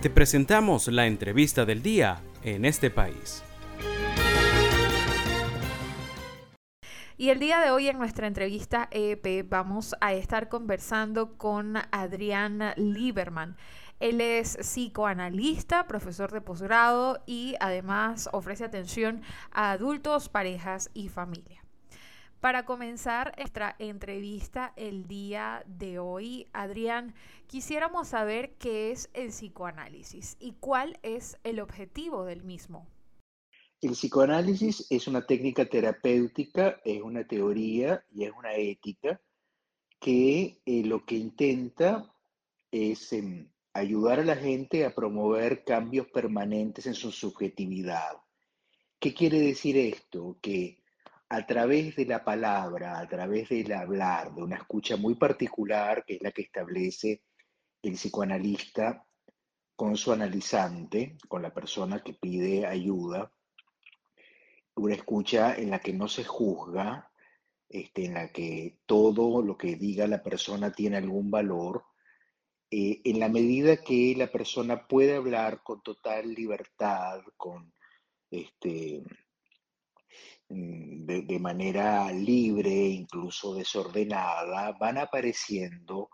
Te presentamos la entrevista del día en este país. Y el día de hoy en nuestra entrevista EP vamos a estar conversando con Adrián Lieberman. Él es psicoanalista, profesor de posgrado y además ofrece atención a adultos, parejas y familia. Para comenzar nuestra entrevista el día de hoy, Adrián, quisiéramos saber qué es el psicoanálisis y cuál es el objetivo del mismo. El psicoanálisis es una técnica terapéutica, es una teoría y es una ética que eh, lo que intenta es em, ayudar a la gente a promover cambios permanentes en su subjetividad. ¿Qué quiere decir esto? Que a través de la palabra, a través del hablar, de una escucha muy particular, que es la que establece el psicoanalista con su analizante, con la persona que pide ayuda, una escucha en la que no se juzga, este, en la que todo lo que diga la persona tiene algún valor, eh, en la medida que la persona puede hablar con total libertad, con este, Mm, de, manera libre, incluso desordenada, van apareciendo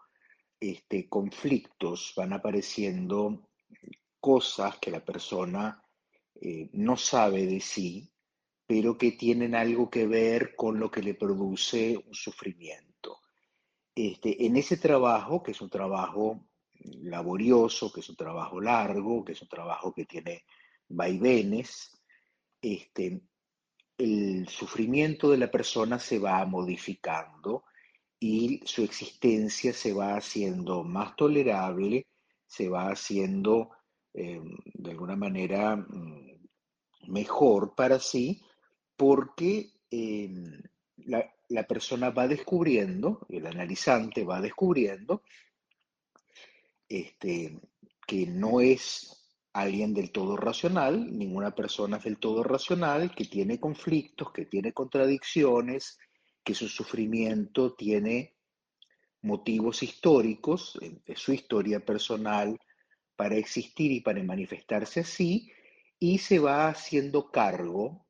este, conflictos, van apareciendo cosas que la persona eh, no sabe de sí, pero que tienen algo que ver con lo que le produce un sufrimiento. Este, en ese trabajo, que es un trabajo laborioso, que es un trabajo largo, que es un trabajo que tiene vaivenes, este, el sufrimiento de la persona se va modificando y su existencia se va haciendo más tolerable, se va haciendo eh, de alguna manera mm, mejor para sí, porque eh, la, la, persona va descubriendo, el analizante va descubriendo, este, que no es alguien del todo racional, ninguna persona es del todo racional, que tiene conflictos, que tiene contradicciones, que su sufrimiento tiene motivos históricos, de su historia personal, para existir y para manifestarse así, y se va haciendo cargo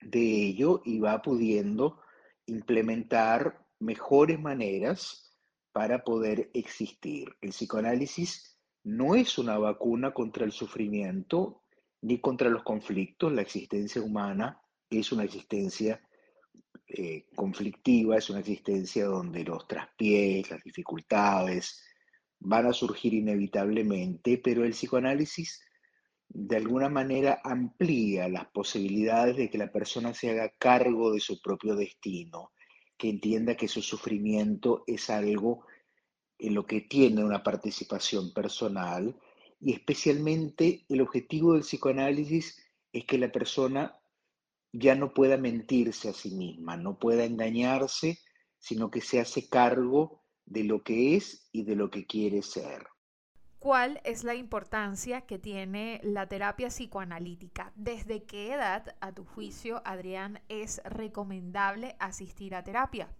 de ello y va pudiendo implementar mejores maneras para poder existir. El psicoanálisis no es una vacuna contra el sufrimiento ni contra los conflictos. La existencia humana es una existencia eh, conflictiva, es una existencia donde los traspiés, las dificultades van a surgir inevitablemente, pero el psicoanálisis de alguna manera amplía las posibilidades de que la persona se haga cargo de su propio destino, que entienda que su sufrimiento es algo en lo que tiene una participación personal y especialmente el objetivo del psicoanálisis es que la persona ya no pueda mentirse a sí misma, no pueda engañarse, sino que se hace cargo de lo que es y de lo que quiere ser. ¿Cuál es la importancia que tiene la terapia psicoanalítica? ¿Desde qué edad, a tu juicio, Adrián, es recomendable asistir a terapia?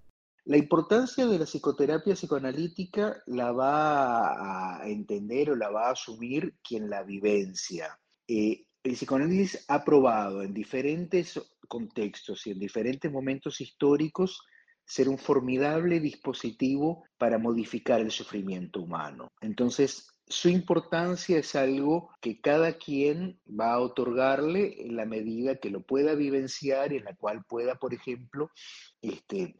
La importancia de la psicoterapia psicoanalítica la va a entender o la va a asumir quien la vivencia. Eh, el psicoanálisis ha probado en diferentes contextos y en diferentes momentos históricos ser un formidable dispositivo para modificar el sufrimiento humano. Entonces, su importancia es algo que cada quien va a otorgarle en la medida que lo pueda vivenciar y en la cual pueda, por ejemplo, este,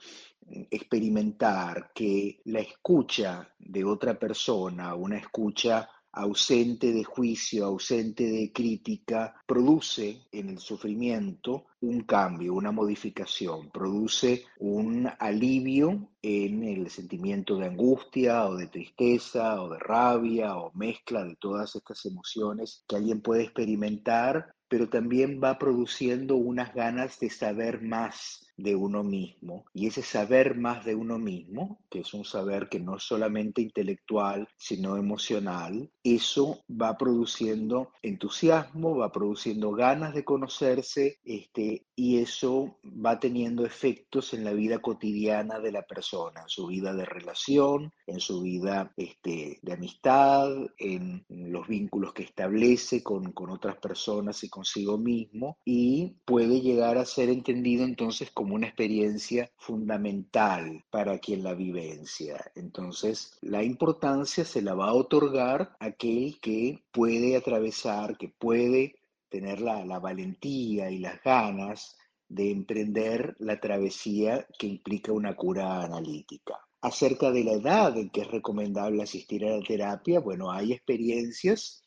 experimentar que la escucha de otra persona, una escucha ausente de juicio, ausente de crítica, produce en el sufrimiento un cambio, una modificación, produce un alivio en el sentimiento de angustia o de tristeza o de rabia o mezcla de todas estas emociones que alguien puede experimentar pero también va produciendo unas ganas de saber más, de uno mismo y ese saber más de uno mismo, que es un saber que no es solamente intelectual, sino emocional, eso va produciendo entusiasmo, va produciendo ganas de conocerse este, y eso va teniendo efectos en la vida cotidiana de la persona, en su vida de relación, en su vida este, de amistad, en los vínculos que establece con, con otras personas y consigo mismo y puede llegar a ser entendido entonces como una experiencia fundamental para quien la vivencia. Entonces, la importancia se la va a otorgar aquel que puede atravesar, que puede tener la, la valentía y las ganas de emprender la travesía que implica una cura analítica. Acerca de la edad en que es recomendable asistir a la terapia, bueno, hay experiencias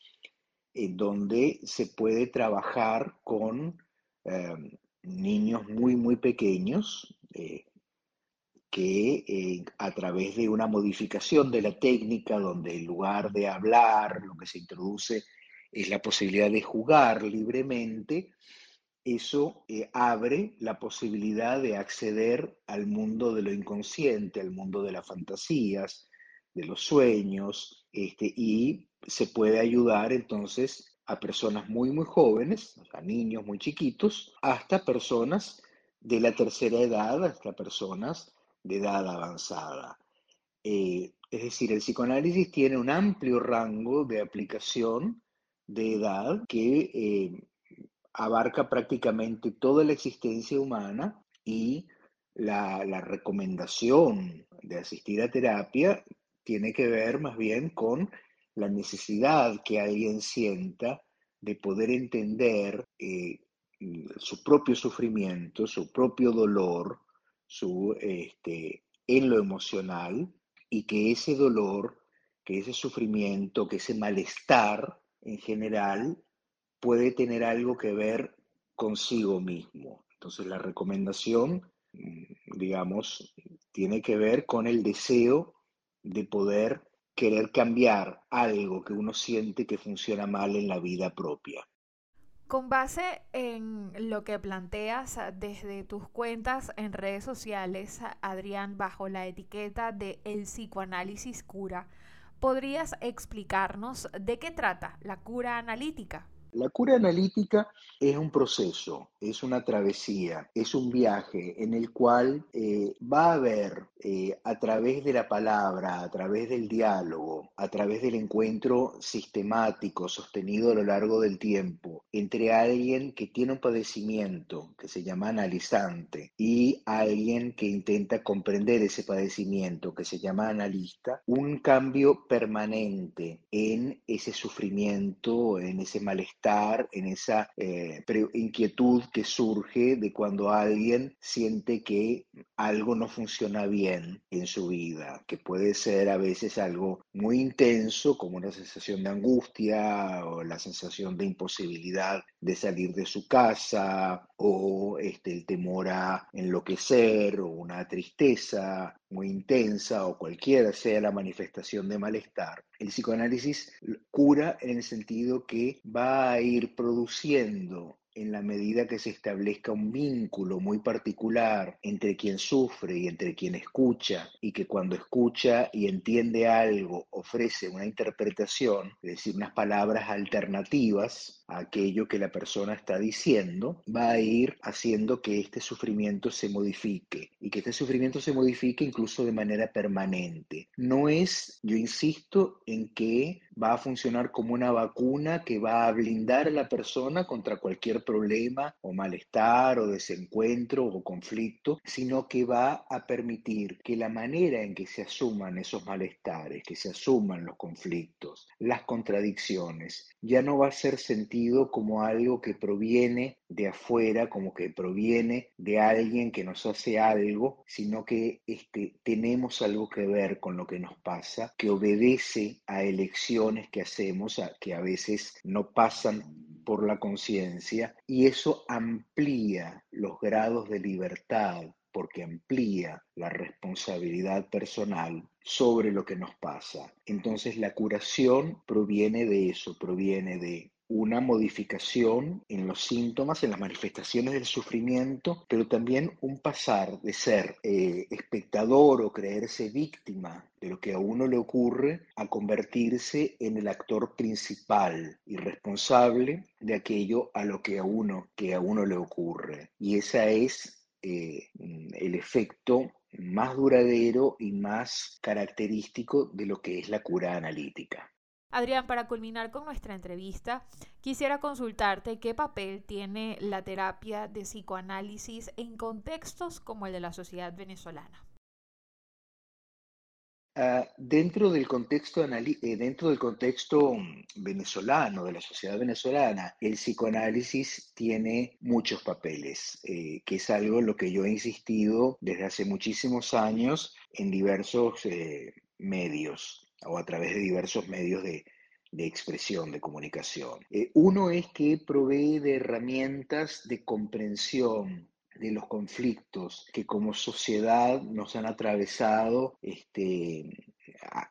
en donde se puede trabajar con eh, niños muy, muy pequeños eh, que eh, a través de una modificación de la técnica, donde en lugar de hablar, lo que se introduce es la posibilidad de jugar libremente, eso eh, abre la posibilidad de acceder al mundo de lo inconsciente, al mundo de las fantasías, de los sueños, este, y se puede ayudar entonces a personas muy, muy jóvenes, a niños muy chiquitos, hasta personas de la tercera edad, hasta personas de edad avanzada. Eh, es decir, el psicoanálisis tiene un amplio rango de aplicación de edad que eh, abarca prácticamente toda la existencia humana y la, la recomendación de asistir a terapia tiene que ver más bien con la necesidad que alguien sienta de poder entender eh, su propio sufrimiento, su propio dolor, su, este, en lo emocional y que ese dolor, que ese sufrimiento, que ese malestar en general puede tener algo que ver consigo mismo. Entonces la recomendación, mm, digamos, tiene que ver con el deseo de poder querer cambiar algo que uno siente que funciona mal en la vida propia. Con base en lo que planteas desde tus cuentas en redes sociales, Adrián, bajo la etiqueta de El psicoanálisis cura, ¿podrías explicarnos de qué trata la cura analítica? La cura analítica es un proceso, es una travesía, es un viaje en el cual eh, va a haber eh, a través de la palabra, a través del diálogo, a través del encuentro sistemático, sostenido a lo largo del tiempo, entre alguien que tiene un padecimiento que se llama analizante y alguien que intenta comprender ese padecimiento que se llama analista, un cambio permanente en ese sufrimiento, en ese malestar en esa eh, inquietud que surge de cuando alguien siente que algo no funciona bien en su vida, que puede ser a veces algo muy intenso, como una sensación de angustia o la sensación de imposibilidad de salir de su casa o este, el temor a enloquecer o una tristeza muy intensa o cualquiera sea la manifestación de malestar, el psicoanálisis cura en el sentido que va a ir produciendo en la medida que se establezca un vínculo muy particular entre quien sufre y entre quien escucha, y que cuando escucha y entiende algo ofrece una interpretación, es decir, unas palabras alternativas a aquello que la persona está diciendo, va a ir haciendo que este sufrimiento se modifique y que este sufrimiento se modifique incluso de manera permanente. No es, yo insisto, en que va a funcionar como una vacuna que va a blindar a la persona contra cualquier problema o malestar o desencuentro o conflicto, sino que va a permitir que la manera en que se asuman esos malestares, que se asuman los conflictos, las contradicciones, ya no va a ser sentido como algo que proviene de afuera, como que proviene de alguien que nos hace algo, sino que este, tenemos algo que ver con lo que nos pasa, que obedece a elecciones que hacemos, que a veces no pasan por la conciencia, y eso amplía los grados de libertad porque amplía la responsabilidad personal sobre lo que nos pasa. Entonces la curación proviene de eso, proviene de una modificación en los síntomas, en las manifestaciones del sufrimiento, pero también un pasar de ser eh, espectador o creerse víctima de lo que a uno le ocurre a convertirse en el actor principal y responsable de aquello a lo que a uno, que a uno le ocurre. Y ese es eh, el efecto más duradero y más característico de lo que es la cura analítica. Adrián, para culminar con nuestra entrevista, quisiera consultarte qué papel tiene la terapia de psicoanálisis en contextos como el de la sociedad venezolana. Ah, dentro, del contexto, eh, dentro del contexto mm, venezolano, de la sociedad venezolana, el psicoanálisis tiene muchos papeles, eh, que es algo en lo que yo he insistido desde hace muchísimos años en diversos eh, medios o a través de diversos medios de, expresión, de comunicación. Eh, uno es que provee de herramientas de comprensión de los conflictos que como sociedad nos han atravesado este,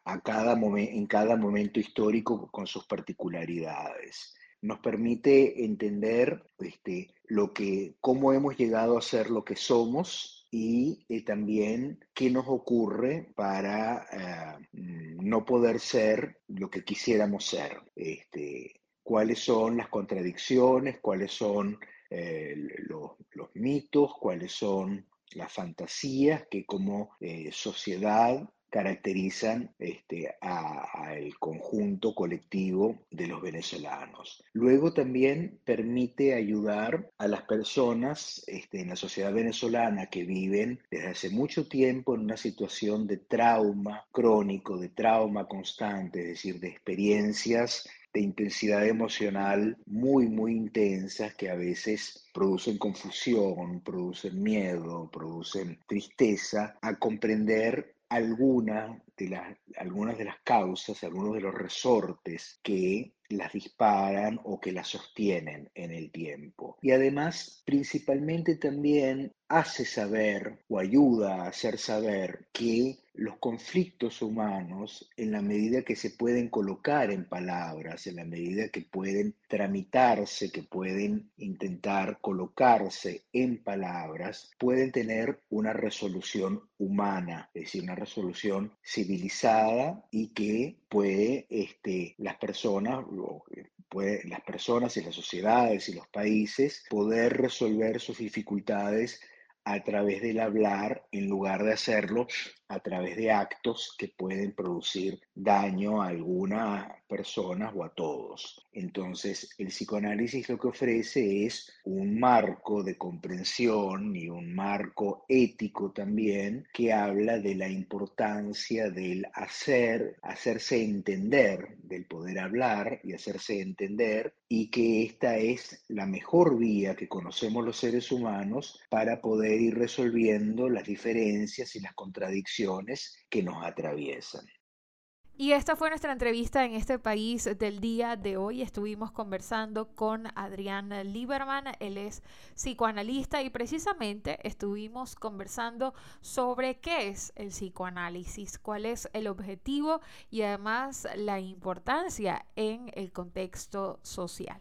a, cada en cada momento histórico con sus particularidades. Nos permite entender este, lo que, cómo hemos llegado a ser lo que somos y eh, también qué nos ocurre para eh, no poder ser lo que quisiéramos ser. Este, cuáles son las contradicciones, cuáles son eh, los, mitos, cuáles son las fantasías que como sociedad caracterizan este, al conjunto colectivo de los venezolanos. Luego también permite ayudar a las personas este, en la sociedad venezolana que viven desde hace mucho tiempo en una situación de trauma crónico, de trauma constante, es decir, de experiencias de intensidad emocional muy, muy intensas que a veces producen confusión, producen miedo, producen tristeza, a comprender alguna de las, algunas de las causas, algunos de los resortes que las disparan o que las sostienen en el tiempo. Y además, principalmente también hace saber o ayuda a hacer saber que los conflictos humanos, en la medida que se pueden colocar en palabras, en la medida que pueden tramitarse, que pueden intentar colocarse en palabras, pueden tener una resolución humana, es decir, una resolución civilizada y que puede este, las personas, puede, las personas y las sociedades y los países poder resolver sus dificultades a través del hablar en lugar de hacerlo a través de actos que pueden producir daño a algunas personas o a todos. Entonces, el psicoanálisis lo que ofrece es un marco de comprensión y un marco ético también que habla de la importancia del hacer, hacerse entender, del poder hablar y hacerse entender y que esta es la mejor vía que conocemos los seres humanos para poder ir resolviendo las diferencias y las contradicciones que nos atraviesan. Y esta fue nuestra entrevista en este país del día de hoy. Estuvimos conversando con Adrián Lieberman, él es psicoanalista y precisamente estuvimos conversando sobre qué es el psicoanálisis, cuál es el objetivo y además la importancia en el contexto social.